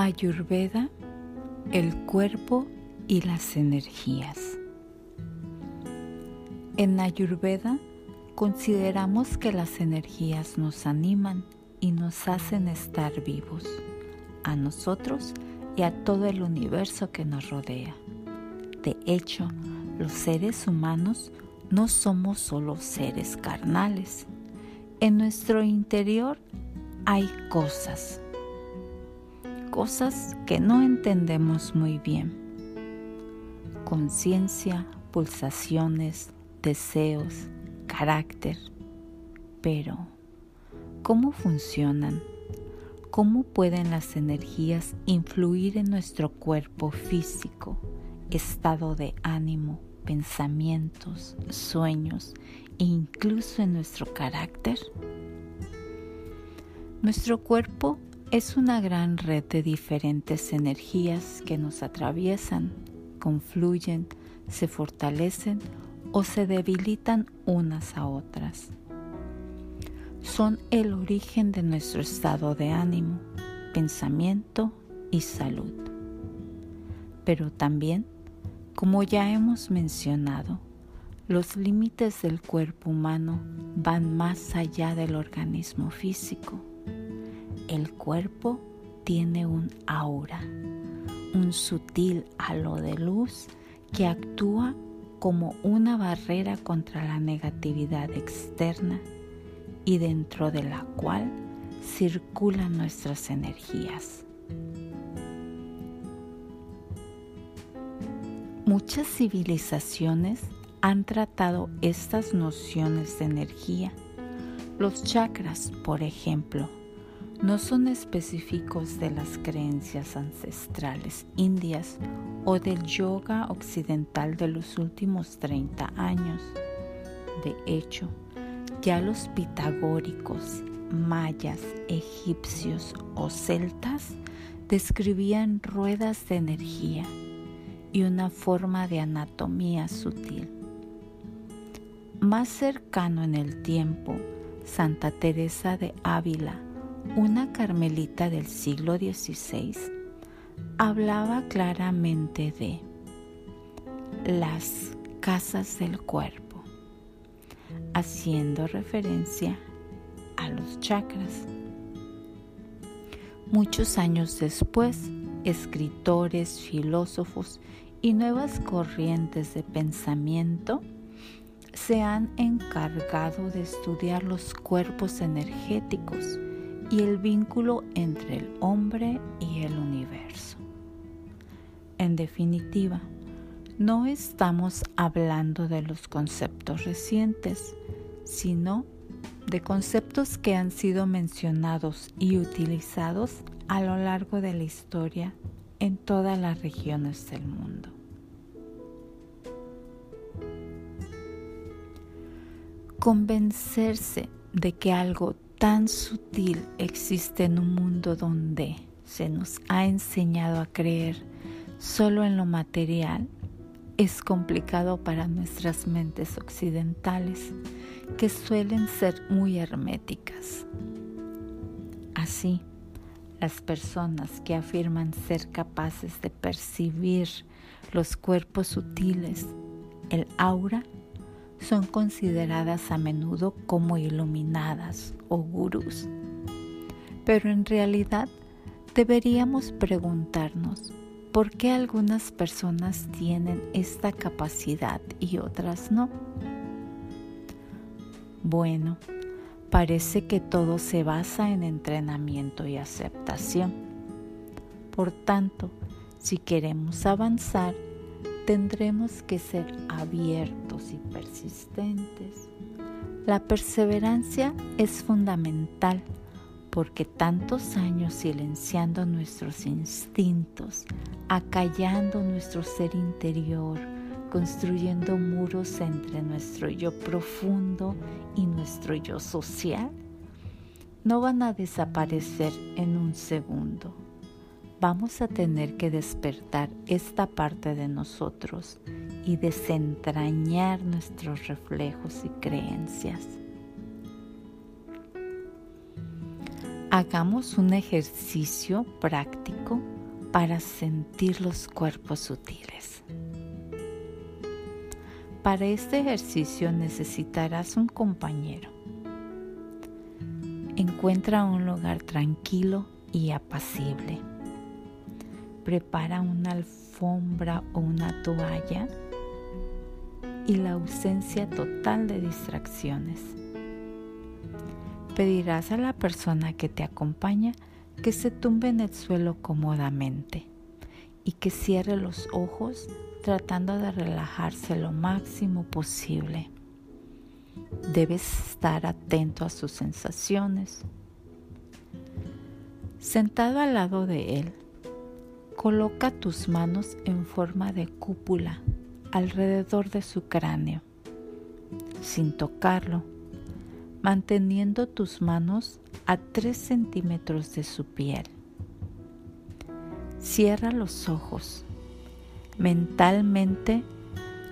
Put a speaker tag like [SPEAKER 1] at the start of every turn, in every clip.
[SPEAKER 1] Ayurveda, el cuerpo y las energías. En Ayurveda consideramos que las energías nos animan y nos hacen estar vivos, a nosotros y a todo el universo que nos rodea. De hecho, los seres humanos no somos solo seres carnales. En nuestro interior hay cosas, cosas que no entendemos muy bien. Conciencia, pulsaciones, deseos, carácter. Pero, ¿cómo funcionan? ¿Cómo pueden las energías influir en nuestro cuerpo físico, estado de ánimo, pensamientos, sueños e incluso en nuestro carácter? Nuestro cuerpo es una gran red de diferentes energías que nos atraviesan, confluyen, se fortalecen o se debilitan unas a otras. Son el origen de nuestro estado de ánimo, pensamiento y salud. Pero también como ya hemos mencionado, los límites del cuerpo humano van más allá del organismo físico. El cuerpo tiene un aura, un sutil halo de luz que actúa como una barrera contra la negatividad externa y dentro de la cual circulan nuestras energías. Muchas civilizaciones han tratado estas nociones de energía. Los chakras, por ejemplo, no son específicos de las creencias ancestrales indias o del yoga occidental de los últimos 30 años. De hecho, ya los pitagóricos, mayas, egipcios o celtas describían ruedas de energía y una forma de anatomía sutil. Más cercano en el tiempo, Santa Teresa de Ávila, una carmelita del siglo XVI, hablaba claramente de las casas del cuerpo, haciendo referencia a los chakras. Muchos años después, escritores, filósofos y nuevas corrientes de pensamiento se han encargado de estudiar los cuerpos energéticos y el vínculo entre el hombre y el universo. En definitiva, no estamos hablando de los conceptos recientes, sino de conceptos que han sido mencionados y utilizados a lo largo de la historia en todas las regiones del mundo. Convencerse de que algo tan sutil existe en un mundo donde se nos ha enseñado a creer solo en lo material es complicado para nuestras mentes occidentales que suelen ser muy herméticas. Así, las personas que afirman ser capaces de percibir los cuerpos sutiles, el aura, son consideradas a menudo como iluminadas o gurús. Pero en realidad deberíamos preguntarnos por qué algunas personas tienen esta capacidad y otras no. Bueno, parece que todo se basa en entrenamiento y aceptación. Por tanto, si queremos avanzar, tendremos que ser abiertos y persistentes. La perseverancia es fundamental porque tantos años silenciando nuestros instintos, acallando nuestro ser interior, construyendo muros entre nuestro yo profundo y nuestro yo social, no van a desaparecer en un segundo. Vamos a tener que despertar esta parte de nosotros y desentrañar nuestros reflejos y creencias. hagamos un ejercicio práctico para sentir los cuerpos sutiles. Para este ejercicio necesitarás un compañero. Encuentra un lugar tranquilo y apacible. Prepara una alfombra o una toalla y la ausencia total de distracciones. Pedirás a la persona que te acompaña que se tumbe en el suelo cómodamente y que cierre los ojos tratando de relajarse lo máximo posible. Debes estar atento a sus sensaciones. Sentado al lado de él, coloca tus manos en forma de cúpula alrededor de su cráneo, sin tocarlo, manteniendo tus manos a 3 centímetros de su piel. Cierra los ojos. Mentalmente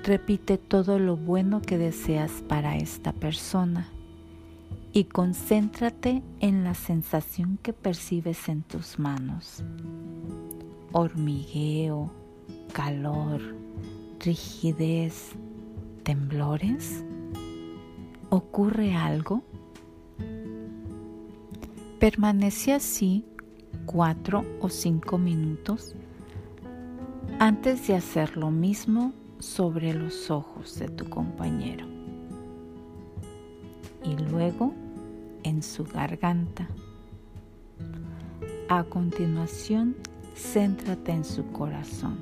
[SPEAKER 1] repite todo lo bueno que deseas para esta persona y concéntrate en la sensación que percibes en tus manos. Hormigueo, calor, rigidez, temblores. ¿Ocurre algo? Permanece así cuatro o cinco minutos antes de hacer lo mismo sobre los ojos de tu compañero y luego en su garganta. A continuación, céntrate en su corazón,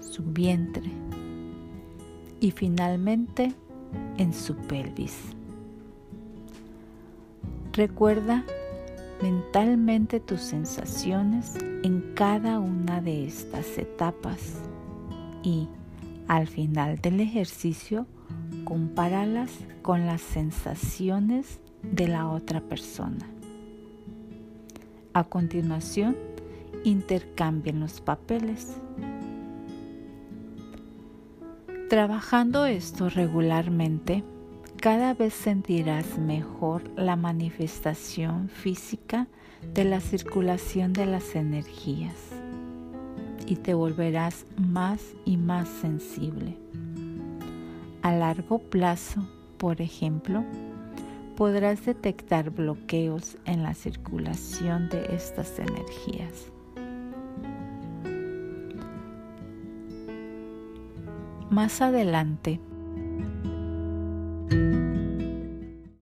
[SPEAKER 1] su vientre y finalmente en su pelvis. Recuerda mentalmente tus sensaciones en cada una de estas etapas y al final del ejercicio compáralas con las sensaciones de la otra persona. A continuación, intercambien los papeles. Trabajando esto regularmente, cada vez sentirás mejor la manifestación física de la circulación de las energías y te volverás más y más sensible. A largo plazo, por ejemplo, podrás detectar bloqueos en la circulación de estas energías. Más adelante